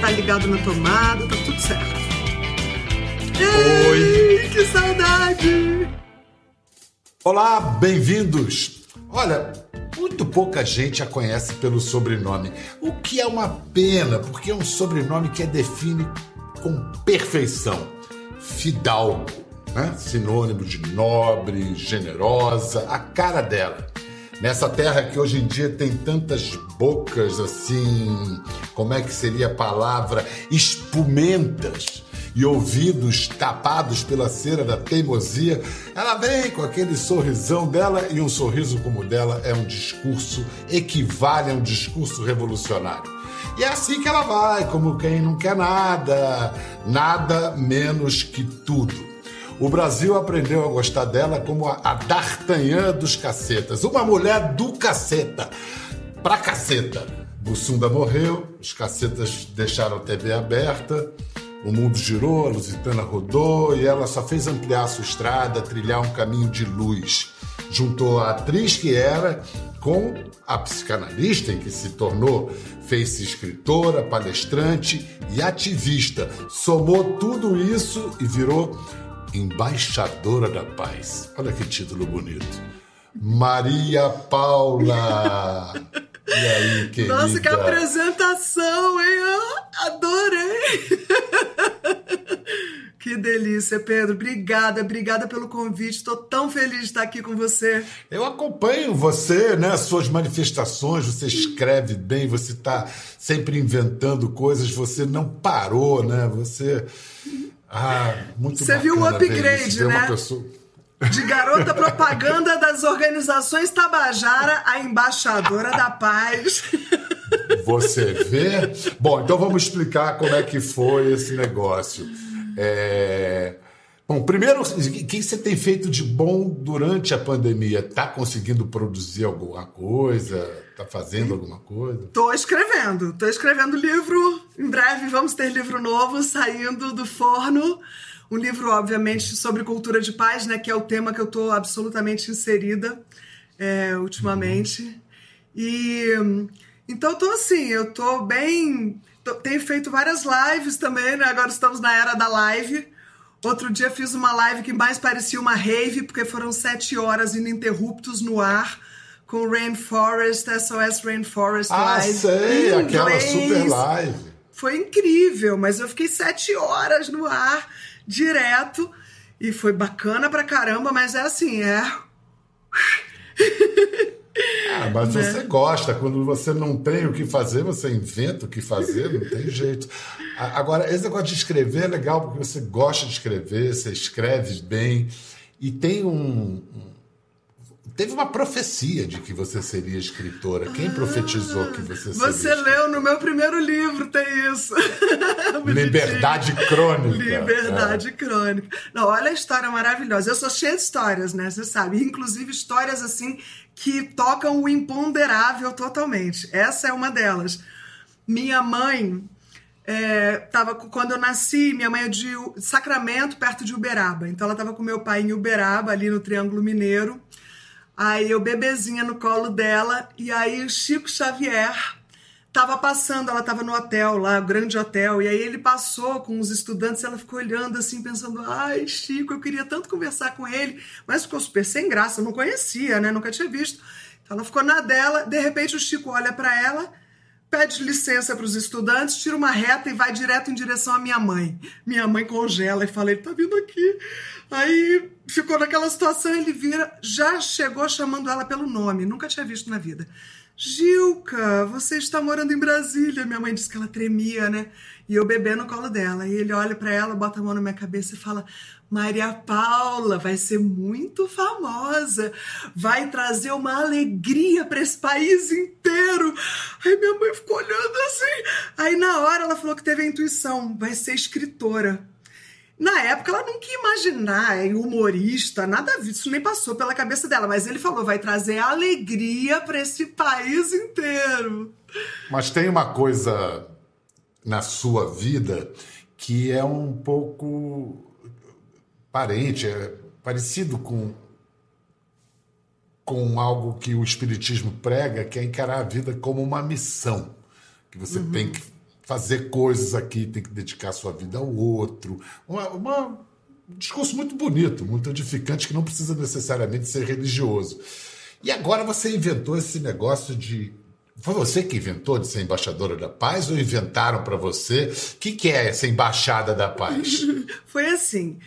tá ligado na tomada, tá tudo certo. Oi! que saudade! Olá, bem-vindos! Olha, muito pouca gente a conhece pelo sobrenome, o que é uma pena, porque é um sobrenome que a define com perfeição. Fidalgo, né? sinônimo de nobre, generosa, a cara dela. Nessa terra que hoje em dia tem tantas bocas assim, como é que seria a palavra? Espumentas e ouvidos tapados pela cera da teimosia, ela vem com aquele sorrisão dela e um sorriso como o dela é um discurso, equivale a um discurso revolucionário. E é assim que ela vai, como quem não quer nada, nada menos que tudo. O Brasil aprendeu a gostar dela como a D'Artagnan dos cacetas, uma mulher do caceta, pra caceta. Bussunda morreu, os cacetas deixaram a TV aberta, o mundo girou, a Lusitana rodou e ela só fez ampliar a sua estrada, trilhar um caminho de luz. Juntou a atriz que era com a psicanalista em que se tornou, fez-se escritora, palestrante e ativista. Somou tudo isso e virou embaixadora da paz. Olha que título bonito. Maria Paula. E aí, querida? Nossa, que apresentação, hein? Eu adorei! Que delícia, Pedro. Obrigada, obrigada pelo convite. Estou tão feliz de estar aqui com você. Eu acompanho você, né? Suas manifestações, você escreve bem, você está sempre inventando coisas, você não parou, né? Você. Ah, muito Você viu o upgrade, né? Pessoa... De garota propaganda das organizações Tabajara, a embaixadora da paz. Você vê? Bom, então vamos explicar como é que foi esse negócio. É... Bom, primeiro, o que você tem feito de bom durante a pandemia? Está conseguindo produzir alguma coisa? Está fazendo alguma coisa? Estou escrevendo. Estou escrevendo livro. Em breve vamos ter livro novo saindo do forno. Um livro, obviamente, sobre cultura de paz, né? Que é o tema que eu estou absolutamente inserida é, ultimamente. E então estou assim, eu estou bem. Tô, tenho feito várias lives também, né? Agora estamos na era da live. Outro dia fiz uma live que mais parecia uma rave, porque foram sete horas ininterruptos no ar com Rainforest, SOS Rainforest ah, Live. Ah, sei, aquela super live. Foi incrível, mas eu fiquei sete horas no ar direto e foi bacana pra caramba, mas é assim, é. Ah, mas né? você gosta, quando você não tem o que fazer, você inventa o que fazer, não tem jeito. Agora, esse negócio de escrever é legal porque você gosta de escrever, você escreve bem e tem um, Teve uma profecia de que você seria escritora. Quem ah, profetizou que você seria? Você leu no meu primeiro livro, tem isso. Liberdade crônica. Liberdade é. crônica. Não, olha a história maravilhosa. Eu sou cheia de histórias, né? Você sabe. Inclusive histórias assim que tocam o imponderável totalmente. Essa é uma delas. Minha mãe é, tava quando eu nasci, minha mãe é de Sacramento, perto de Uberaba. Então ela estava com meu pai em Uberaba, ali no Triângulo Mineiro. Aí eu bebezinha no colo dela e aí o Chico Xavier tava passando, ela tava no hotel lá, o grande hotel, e aí ele passou com os estudantes, ela ficou olhando assim, pensando: "Ai, Chico, eu queria tanto conversar com ele", mas ficou super sem graça, não conhecia, né? Nunca tinha visto. Então ela ficou na dela, de repente o Chico olha para ela, pede licença para os estudantes, tira uma reta e vai direto em direção à minha mãe. Minha mãe congela e fala: "Ele tá vindo aqui". Aí ficou naquela situação, ele vira, já chegou chamando ela pelo nome, nunca tinha visto na vida. Gilca, você está morando em Brasília. Minha mãe disse que ela tremia, né? E eu bebê no colo dela. E ele olha para ela, bota a mão na minha cabeça e fala: Maria Paula vai ser muito famosa, vai trazer uma alegria para esse país inteiro. Aí minha mãe ficou olhando assim. Aí na hora ela falou que teve a intuição: vai ser escritora. Na época ela não queria imaginar, humorista, nada disso nem passou pela cabeça dela, mas ele falou: vai trazer alegria para esse país inteiro. Mas tem uma coisa na sua vida que é um pouco parente, é parecido com com algo que o espiritismo prega, que é encarar a vida como uma missão, que você uhum. tem que fazer coisas aqui, tem que dedicar sua vida ao outro. Uma, uma, um discurso muito bonito, muito edificante, que não precisa necessariamente ser religioso. E agora você inventou esse negócio de. Foi você que inventou de ser embaixadora da paz ou inventaram para você? O que, que é essa embaixada da paz? Foi assim.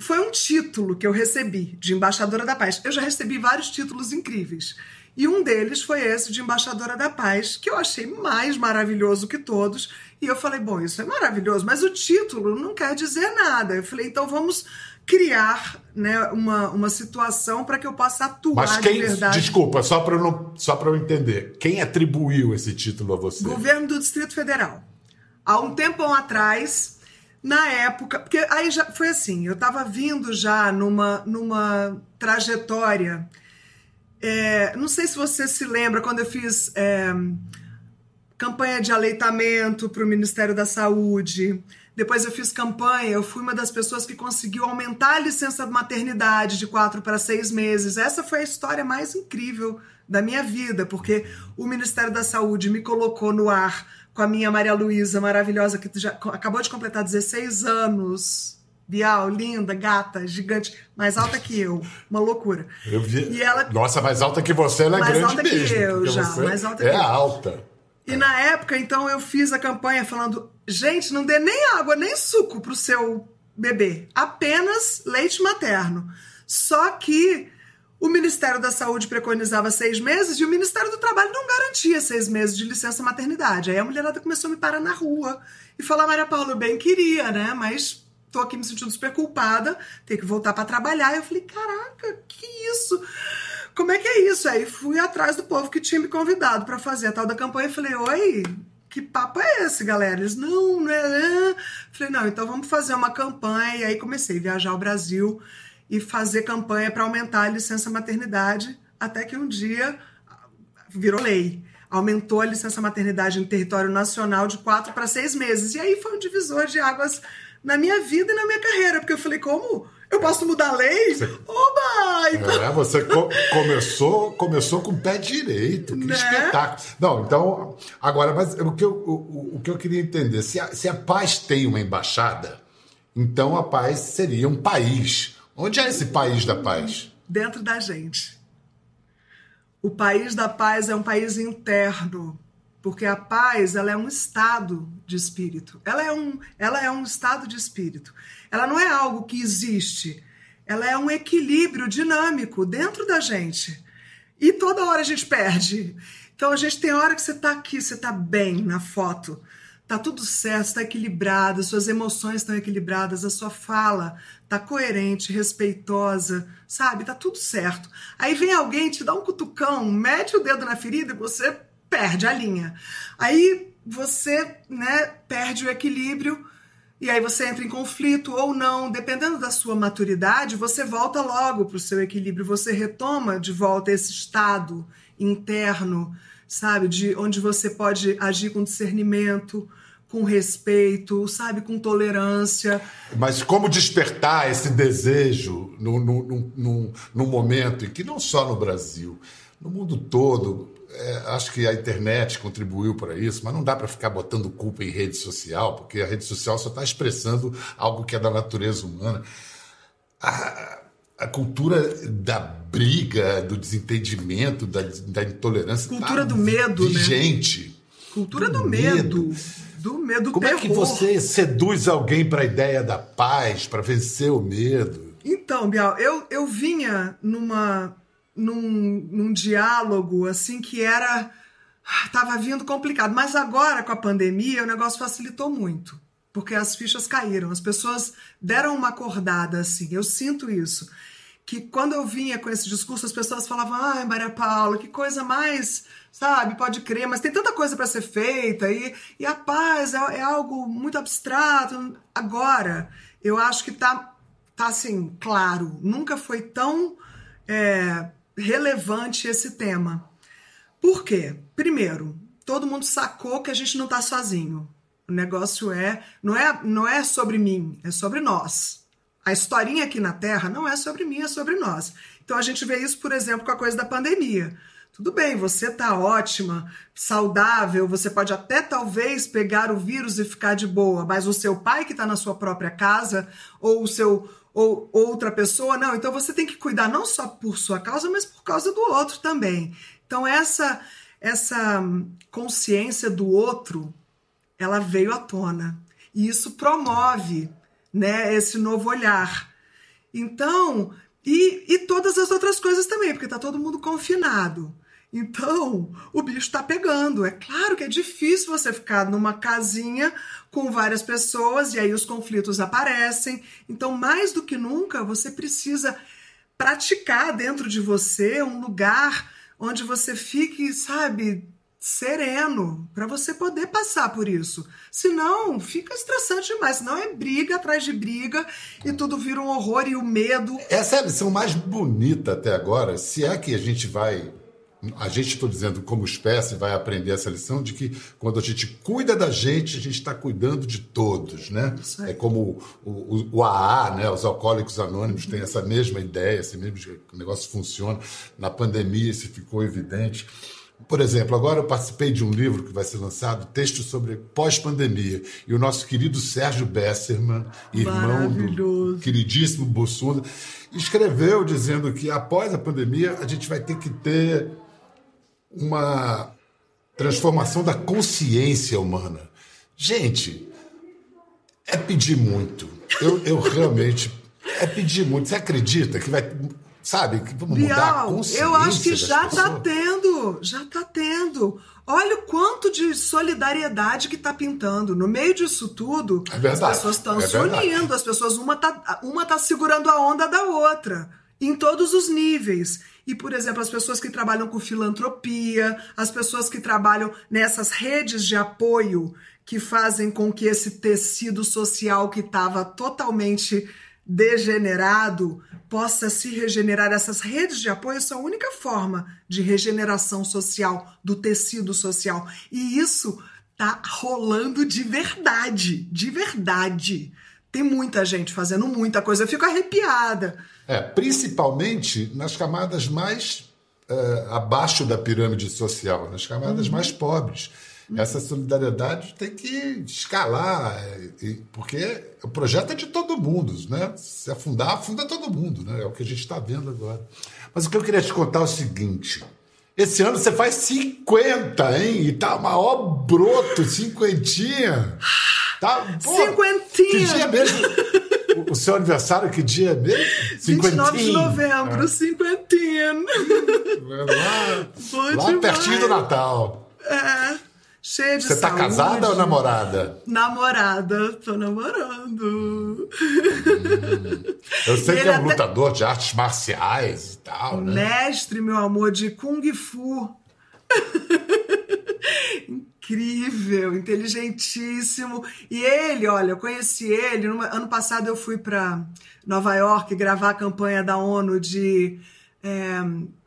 Foi um título que eu recebi de embaixadora da paz. Eu já recebi vários títulos incríveis. E um deles foi esse de embaixadora da paz, que eu achei mais maravilhoso que todos. E eu falei, bom, isso é maravilhoso, mas o título não quer dizer nada. Eu falei, então vamos criar né, uma, uma situação para que eu possa atuar Mas quem, de verdade. Desculpa, só para eu, só eu entender. Quem atribuiu esse título a você? Governo do Distrito Federal. Há um tempo atrás, na época. Porque aí já foi assim, eu estava vindo já numa, numa trajetória é, não sei se você se lembra quando eu fiz é, campanha de aleitamento para o Ministério da Saúde. Depois eu fiz campanha, eu fui uma das pessoas que conseguiu aumentar a licença de maternidade de quatro para seis meses. Essa foi a história mais incrível da minha vida, porque o Ministério da Saúde me colocou no ar com a minha Maria Luísa maravilhosa, que já acabou de completar 16 anos Bial, linda, gata, gigante, mais alta que eu. Uma loucura. Eu vi. E ela... Nossa, mais alta que você, ela é mais grande alta mesmo. Que eu, já, mais alta é que eu. alta. E na época, então, eu fiz a campanha falando: gente, não dê nem água, nem suco pro seu bebê, apenas leite materno. Só que o Ministério da Saúde preconizava seis meses e o Ministério do Trabalho não garantia seis meses de licença maternidade. Aí a mulherada começou a me parar na rua e falar: Maria Paula, eu bem queria, né? Mas tô aqui me sentindo super culpada, que voltar para trabalhar. Eu falei, caraca, que isso? Como é que é isso? Aí fui atrás do povo que tinha me convidado para fazer a tal da campanha e falei, oi, que papo é esse, galera? Eles, não, não é. Falei, não, então vamos fazer uma campanha. E aí comecei a viajar ao Brasil e fazer campanha para aumentar a licença maternidade, até que um dia virou lei. Aumentou a licença maternidade em território nacional de quatro para seis meses. E aí foi um divisor de águas na minha vida e na minha carreira, porque eu falei, como? Eu posso mudar a lei? Você... Oba! Então... É, você co começou, começou com o pé direito, que né? espetáculo. Não, então, agora, mas o que eu, o, o que eu queria entender, se a, se a paz tem uma embaixada, então a paz seria um país. Onde é esse país da paz? Dentro da gente. O país da paz é um país interno porque a paz ela é um estado de espírito. Ela é um, ela é um estado de espírito. Ela não é algo que existe. Ela é um equilíbrio dinâmico dentro da gente. E toda hora a gente perde. Então a gente tem hora que você está aqui, você está bem na foto, tá tudo certo, está equilibrado, suas emoções estão equilibradas, a sua fala tá coerente, respeitosa, sabe? Tá tudo certo. Aí vem alguém te dá um cutucão, mete o dedo na ferida e você perde a linha. Aí você, né, perde o equilíbrio e aí você entra em conflito ou não, dependendo da sua maturidade, você volta logo para o seu equilíbrio, você retoma de volta esse estado interno, sabe, de onde você pode agir com discernimento, com respeito, sabe, com tolerância. Mas como despertar esse desejo no, no, no, no momento em que não só no Brasil, no mundo todo, é, acho que a internet contribuiu para isso, mas não dá para ficar botando culpa em rede social, porque a rede social só está expressando algo que é da natureza humana. A, a cultura da briga, do desentendimento, da, da intolerância. Cultura tá do medo, vigente. né? Cultura do, do medo. medo. Do medo Como terror. é que você seduz alguém para a ideia da paz, para vencer o medo? Então, Bial, eu, eu vinha numa num, num diálogo assim que era estava vindo complicado, mas agora com a pandemia o negócio facilitou muito, porque as fichas caíram, as pessoas deram uma acordada assim. Eu sinto isso. Que quando eu vinha com esse discurso, as pessoas falavam: ai, Maria Paula, que coisa mais, sabe, pode crer, mas tem tanta coisa para ser feita e, e a paz é, é, algo muito abstrato. Agora, eu acho que tá, tá assim, claro, nunca foi tão. É, relevante esse tema. Por quê? Primeiro, todo mundo sacou que a gente não está sozinho. O negócio é não, é não é sobre mim, é sobre nós. A historinha aqui na Terra não é sobre mim, é sobre nós. Então a gente vê isso, por exemplo, com a coisa da pandemia. Tudo bem, você tá ótima, saudável, você pode até talvez pegar o vírus e ficar de boa, mas o seu pai que está na sua própria casa, ou o seu ou outra pessoa, não. Então você tem que cuidar não só por sua causa, mas por causa do outro também. Então essa essa consciência do outro, ela veio à tona. E isso promove, né, esse novo olhar. Então, e, e todas as outras coisas também, porque está todo mundo confinado. Então, o bicho está pegando. É claro que é difícil você ficar numa casinha com várias pessoas e aí os conflitos aparecem. Então, mais do que nunca, você precisa praticar dentro de você um lugar onde você fique, sabe, sereno para você poder passar por isso. Senão, fica estressante demais. Senão é briga atrás de briga e tudo vira um horror e o medo. Essa é a lição mais bonita até agora. Se é que a gente vai a gente, estou dizendo, como espécie, vai aprender essa lição de que quando a gente cuida da gente, a gente está cuidando de todos, né? É como o, o, o, AA, né? Os alcoólicos anônimos têm essa mesma ideia, esse mesmo negócio funciona. Na pandemia isso ficou evidente. Por exemplo, agora eu participei de um livro que vai ser lançado, texto sobre pós-pandemia, e o nosso querido Sérgio Besserman, irmão do queridíssimo Bussunda, escreveu dizendo que após a pandemia a gente vai ter que ter uma transformação da consciência humana. Gente, é pedir muito. Eu, eu realmente. É pedir muito. Você acredita que vai. Sabe, vamos Bial, mudar consciência? Eu acho que já está tendo. Já está tendo. Olha o quanto de solidariedade que está pintando. No meio disso tudo, é as pessoas estão é se unindo, as pessoas, uma está uma tá segurando a onda da outra, em todos os níveis. E, por exemplo, as pessoas que trabalham com filantropia, as pessoas que trabalham nessas redes de apoio que fazem com que esse tecido social que estava totalmente degenerado possa se regenerar. Essas redes de apoio são a única forma de regeneração social do tecido social. E isso tá rolando de verdade, de verdade. Tem muita gente fazendo muita coisa. Eu fico arrepiada. É, principalmente nas camadas mais uh, abaixo da pirâmide social, nas camadas uhum. mais pobres. Essa solidariedade tem que escalar, é, porque o projeto é de todo mundo, né? Se afundar, afunda todo mundo, né? É o que a gente está vendo agora. Mas o que eu queria te contar é o seguinte. Esse ano você faz 50, hein? E tá maior broto, cinquentinha. Tá, pô, Cinquentinha! Que dia mesmo? o seu aniversário, que dia é mesmo? Cinquentinha. 29 de novembro, é. cinquentinha. Lá, lá pertinho do Natal. É. Cheia de Você tá saúde. casada ou namorada? Namorada, tô namorando. Hum. Eu sei Ele que é um até... lutador de artes marciais e tal, né? Mestre, meu amor, de Kung Fu incrível, inteligentíssimo. E ele, olha, eu conheci ele. No ano passado eu fui para Nova York gravar a campanha da ONU de é,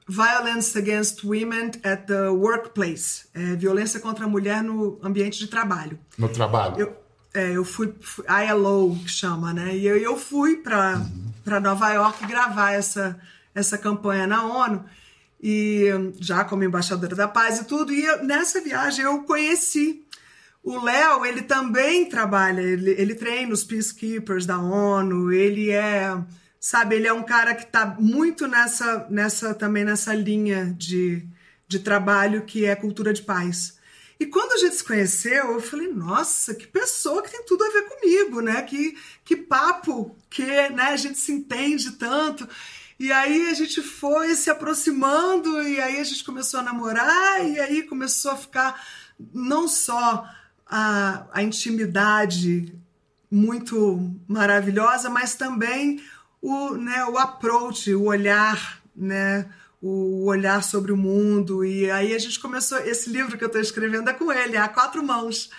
Violence Against Women at the Workplace é, violência contra a mulher no ambiente de trabalho. No trabalho. Eu, é, eu fui, fui ILO, que chama, né? E eu, eu fui para uhum. Nova York gravar essa, essa campanha na ONU e já como embaixadora da paz e tudo. E eu, nessa viagem eu conheci o Léo, ele também trabalha, ele, ele treina os peacekeepers da ONU, ele é, sabe, ele é um cara que está muito nessa, nessa também nessa linha de, de trabalho que é cultura de paz. E quando a gente se conheceu, eu falei, nossa, que pessoa que tem tudo a ver comigo, né? Que, que papo que né, a gente se entende tanto. E aí a gente foi se aproximando, e aí a gente começou a namorar, e aí começou a ficar não só a, a intimidade muito maravilhosa, mas também o, né, o approach, o olhar, né? o olhar sobre o mundo. E aí a gente começou. Esse livro que eu estou escrevendo é com ele, é a quatro mãos.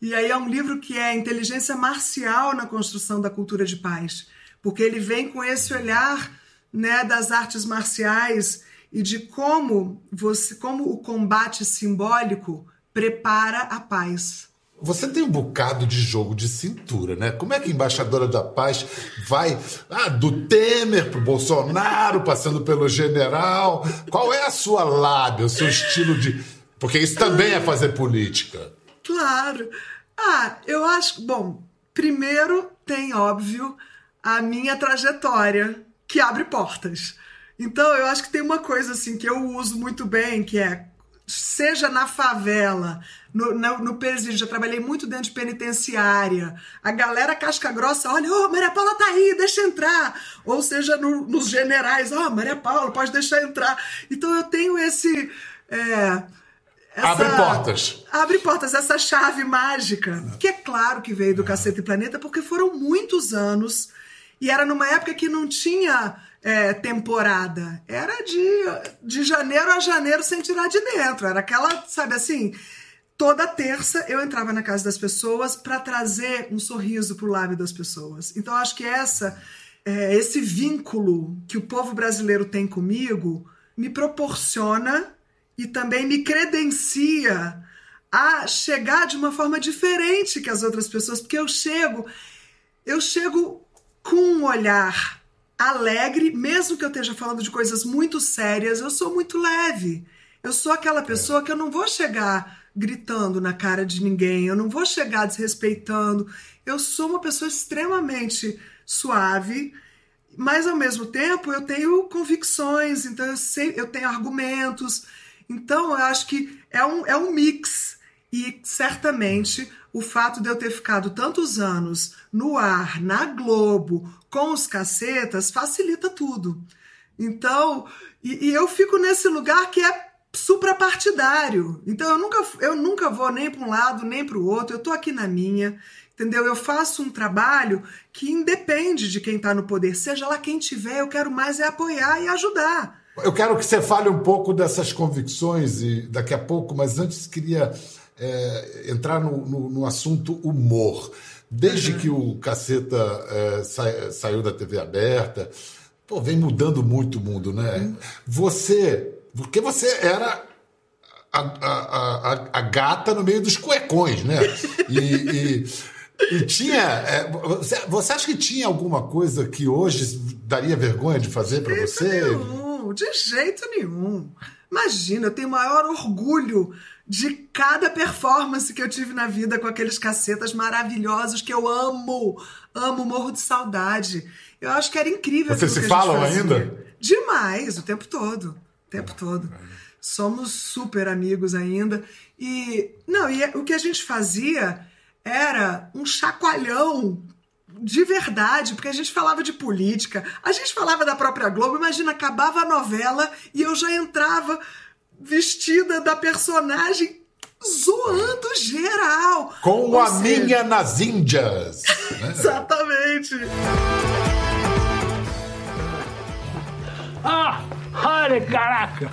E aí é um livro que é inteligência marcial na construção da cultura de paz, porque ele vem com esse olhar né, das artes marciais e de como você, como o combate simbólico prepara a paz. Você tem um bocado de jogo de cintura, né? Como é que a embaixadora da paz vai ah, do Temer pro Bolsonaro, passando pelo general? Qual é a sua lábia, o seu estilo de. Porque isso também é fazer política. Claro. Ah, eu acho. Bom, primeiro tem, óbvio, a minha trajetória, que abre portas. Então, eu acho que tem uma coisa assim que eu uso muito bem, que é seja na favela, no, no, no presídio, já trabalhei muito dentro de penitenciária. A galera casca grossa, olha, ô, oh, Maria Paula tá aí, deixa entrar. Ou seja, no, nos generais, ó, oh, Maria Paula, pode deixar entrar. Então eu tenho esse. É, essa, abre portas. Abre portas, essa chave mágica. Que é claro que veio do Cacete Planeta, porque foram muitos anos. E era numa época que não tinha é, temporada. Era de, de janeiro a janeiro sem tirar de dentro. Era aquela, sabe assim, toda terça eu entrava na casa das pessoas para trazer um sorriso para o lábio das pessoas. Então acho que essa é, esse vínculo que o povo brasileiro tem comigo me proporciona e também me credencia a chegar de uma forma diferente que as outras pessoas, porque eu chego eu chego com um olhar alegre, mesmo que eu esteja falando de coisas muito sérias, eu sou muito leve. Eu sou aquela pessoa que eu não vou chegar gritando na cara de ninguém, eu não vou chegar desrespeitando. Eu sou uma pessoa extremamente suave, mas ao mesmo tempo eu tenho convicções, então eu sei, eu tenho argumentos. Então eu acho que é um, é um mix. E certamente o fato de eu ter ficado tantos anos no ar, na Globo, com os cacetas, facilita tudo. Então, e, e eu fico nesse lugar que é suprapartidário. Então eu nunca, eu nunca vou nem para um lado nem para o outro, eu estou aqui na minha, entendeu? Eu faço um trabalho que independe de quem está no poder, seja lá quem tiver, eu quero mais é apoiar e ajudar. Eu quero que você fale um pouco dessas convicções e daqui a pouco, mas antes queria é, entrar no, no, no, assunto humor. Desde uhum. que o Caceta é, sa, saiu da TV aberta, pô, vem mudando muito o mundo, né? Uhum. Você porque você era a, a, a, a, gata no meio dos cuecões, né? E, e, e tinha. É, você, você, acha que tinha alguma coisa que hoje daria vergonha de fazer para você? Nenhum, de jeito nenhum. Imagina, eu tenho maior orgulho de cada performance que eu tive na vida com aqueles cacetas maravilhosos que eu amo. Amo, morro de saudade. Eu acho que era incrível. Vocês se falam ainda? Demais, o tempo todo tempo todo. Somos super amigos ainda. E não, e o que a gente fazia era um chacoalhão de verdade, porque a gente falava de política, a gente falava da própria Globo. Imagina, acabava a novela e eu já entrava vestida da personagem zoando geral. Com Ou a seja... minha nas Índias. Né? Exatamente. Olha, caraca!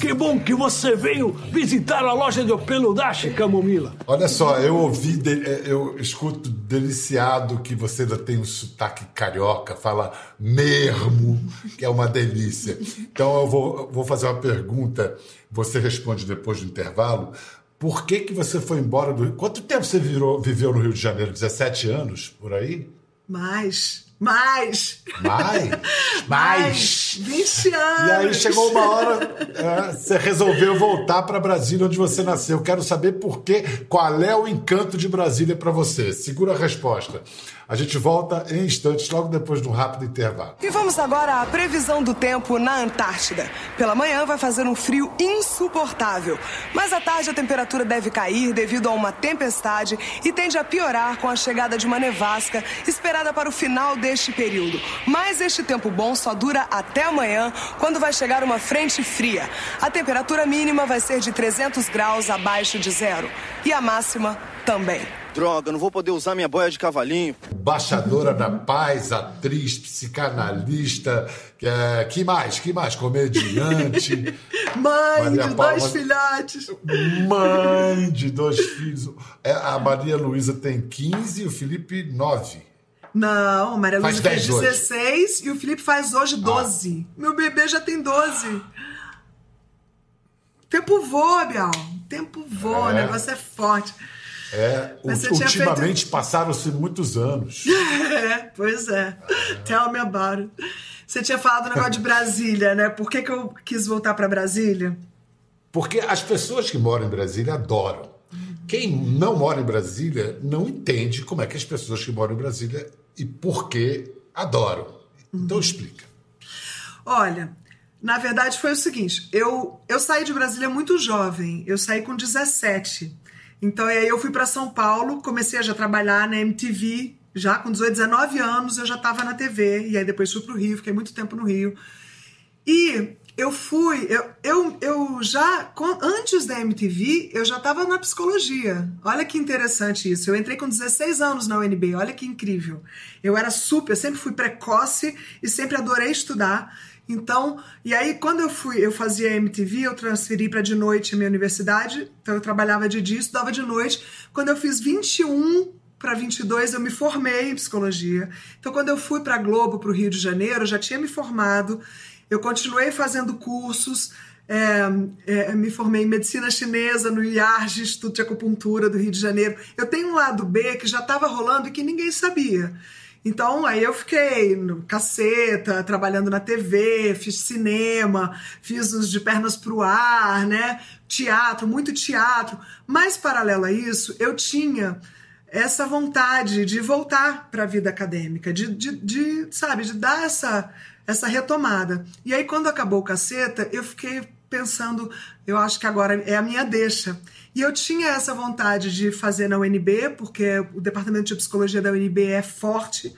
Que bom que você veio visitar a loja de peludache, Camomila. Olha só, eu ouvi, é, eu escuto deliciado que você ainda tem um sotaque carioca, fala mesmo, que é uma delícia. Então eu vou, vou fazer uma pergunta, você responde depois do intervalo. Por que, que você foi embora do Rio? Quanto tempo você virou, viveu no Rio de Janeiro? 17 anos, por aí? Mais. Mais. Mais? Mais. 20 anos. E aí chegou uma hora, é, você resolveu voltar para Brasília, onde você nasceu. Quero saber por quê, qual é o encanto de Brasília para você. Segura a resposta. A gente volta em instantes, logo depois de um rápido intervalo. E vamos agora à previsão do tempo na Antártida. Pela manhã vai fazer um frio insuportável, mas à tarde a temperatura deve cair devido a uma tempestade e tende a piorar com a chegada de uma nevasca esperada para o final deste período. Mas este tempo bom só dura até amanhã, quando vai chegar uma frente fria. A temperatura mínima vai ser de 300 graus abaixo de zero e a máxima também. Droga, não vou poder usar minha boia de cavalinho. Baixadora da paz, atriz, psicanalista, é, que mais? Que mais? Comediante. Mãe Maria de Paula, dois filhotes. Mãe de dois filhos. É, a Maria Luísa tem 15 e o Felipe 9. Não, a Maria Luísa faz 16 hoje. e o Felipe faz hoje 12. Ah. Meu bebê já tem 12. Tempo voa, Bial. Tempo voa, é. o negócio é forte. É, ultimamente passaram-se muitos anos. É, pois é. Tell me about it. Você tinha falado do negócio de Brasília, né? Por que, que eu quis voltar para Brasília? Porque as pessoas que moram em Brasília adoram. Quem não mora em Brasília não entende como é que as pessoas que moram em Brasília e por que adoram. Então explica. Olha, na verdade foi o seguinte, eu, eu saí de Brasília muito jovem, eu saí com 17. Então aí eu fui para São Paulo, comecei a já trabalhar na MTV, já com 18, 19 anos eu já estava na TV, e aí depois fui para o Rio, fiquei muito tempo no Rio. E eu fui, eu, eu, eu já, antes da MTV, eu já estava na psicologia. Olha que interessante isso. Eu entrei com 16 anos na UNB, olha que incrível. Eu era super, eu sempre fui precoce e sempre adorei estudar. Então, e aí quando eu fui, eu fazia MTV, eu transferi para de noite a minha universidade, então eu trabalhava de dia, estudava de noite. Quando eu fiz 21 para 22 eu me formei em psicologia. Então quando eu fui para Globo, para o Rio de Janeiro, eu já tinha me formado eu continuei fazendo cursos, é, é, me formei em medicina chinesa no IARG, Instituto de Acupuntura do Rio de Janeiro. Eu tenho um lado B que já estava rolando e que ninguém sabia. Então, aí eu fiquei no caceta, trabalhando na TV, fiz cinema, fiz os de pernas pro ar, né? Teatro, muito teatro. Mas, paralelo a isso, eu tinha essa vontade de voltar para a vida acadêmica, de, de, de, sabe, de dar essa essa retomada. E aí, quando acabou o caceta, eu fiquei pensando, eu acho que agora é a minha deixa. E eu tinha essa vontade de fazer na UNB, porque o departamento de psicologia da UNB é forte.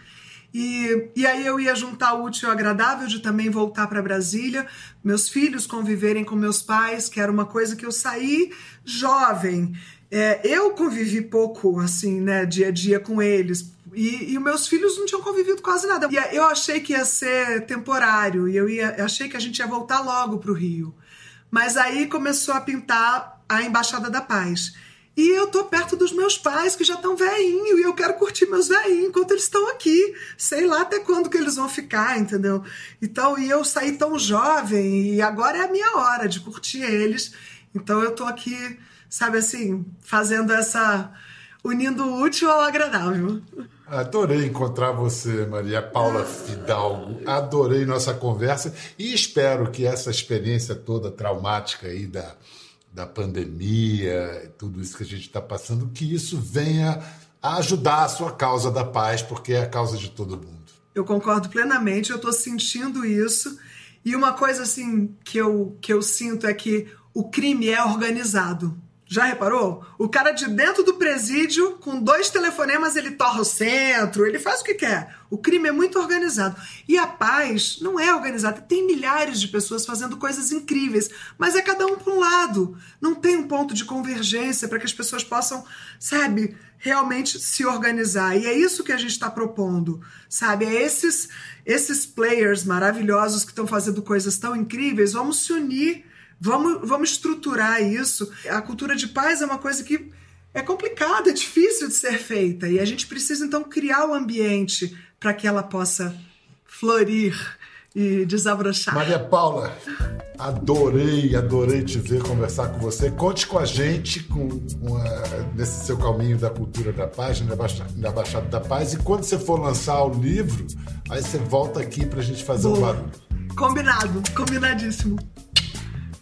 E, e aí eu ia juntar o útil e o agradável de também voltar para Brasília, meus filhos conviverem com meus pais, que era uma coisa que eu saí jovem. É, eu convivi pouco, assim, né, dia a dia com eles, e, e meus filhos não tinham convivido quase nada. E eu achei que ia ser temporário, e eu, ia, achei que a gente ia voltar logo para o Rio. Mas aí começou a pintar a Embaixada da Paz. E eu tô perto dos meus pais, que já estão veinho, e eu quero curtir meus veinhos enquanto eles estão aqui. Sei lá até quando que eles vão ficar, entendeu? Então, e eu saí tão jovem, e agora é a minha hora de curtir eles. Então eu tô aqui, sabe assim, fazendo essa. unindo o útil ao agradável. Adorei encontrar você, Maria Paula Fidalgo. Adorei nossa conversa e espero que essa experiência toda traumática aí da, da pandemia, tudo isso que a gente está passando, que isso venha a ajudar a sua causa da paz, porque é a causa de todo mundo. Eu concordo plenamente, eu estou sentindo isso. E uma coisa assim que eu, que eu sinto é que o crime é organizado. Já reparou? O cara de dentro do presídio, com dois telefonemas, ele torra o centro, ele faz o que quer. O crime é muito organizado. E a paz não é organizada. Tem milhares de pessoas fazendo coisas incríveis, mas é cada um para um lado. Não tem um ponto de convergência para que as pessoas possam, sabe, realmente se organizar. E é isso que a gente está propondo, sabe? É esses, esses players maravilhosos que estão fazendo coisas tão incríveis, vamos se unir Vamos, vamos estruturar isso. A cultura de paz é uma coisa que é complicada, é difícil de ser feita. E a gente precisa, então, criar o ambiente para que ela possa florir e desabrochar. Maria Paula, adorei, adorei te ver, conversar com você. Conte com a gente com, com a, nesse seu caminho da cultura da paz, na Baixada, na Baixada da Paz. E quando você for lançar o livro, aí você volta aqui para a gente fazer Boa. um barulho. Combinado, combinadíssimo.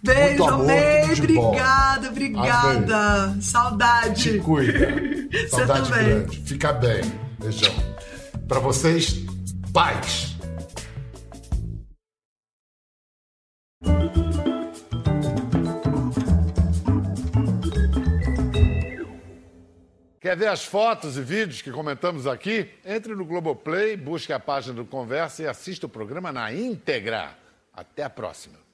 Beijo, amor. Obrigada, obrigada. Amém. Saudade. Te cuida. Saudade grande. Fica bem. Beijão. Para vocês, paz. Quer ver as fotos e vídeos que comentamos aqui? Entre no Globoplay, busque a página do Conversa e assista o programa na íntegra. Até a próxima.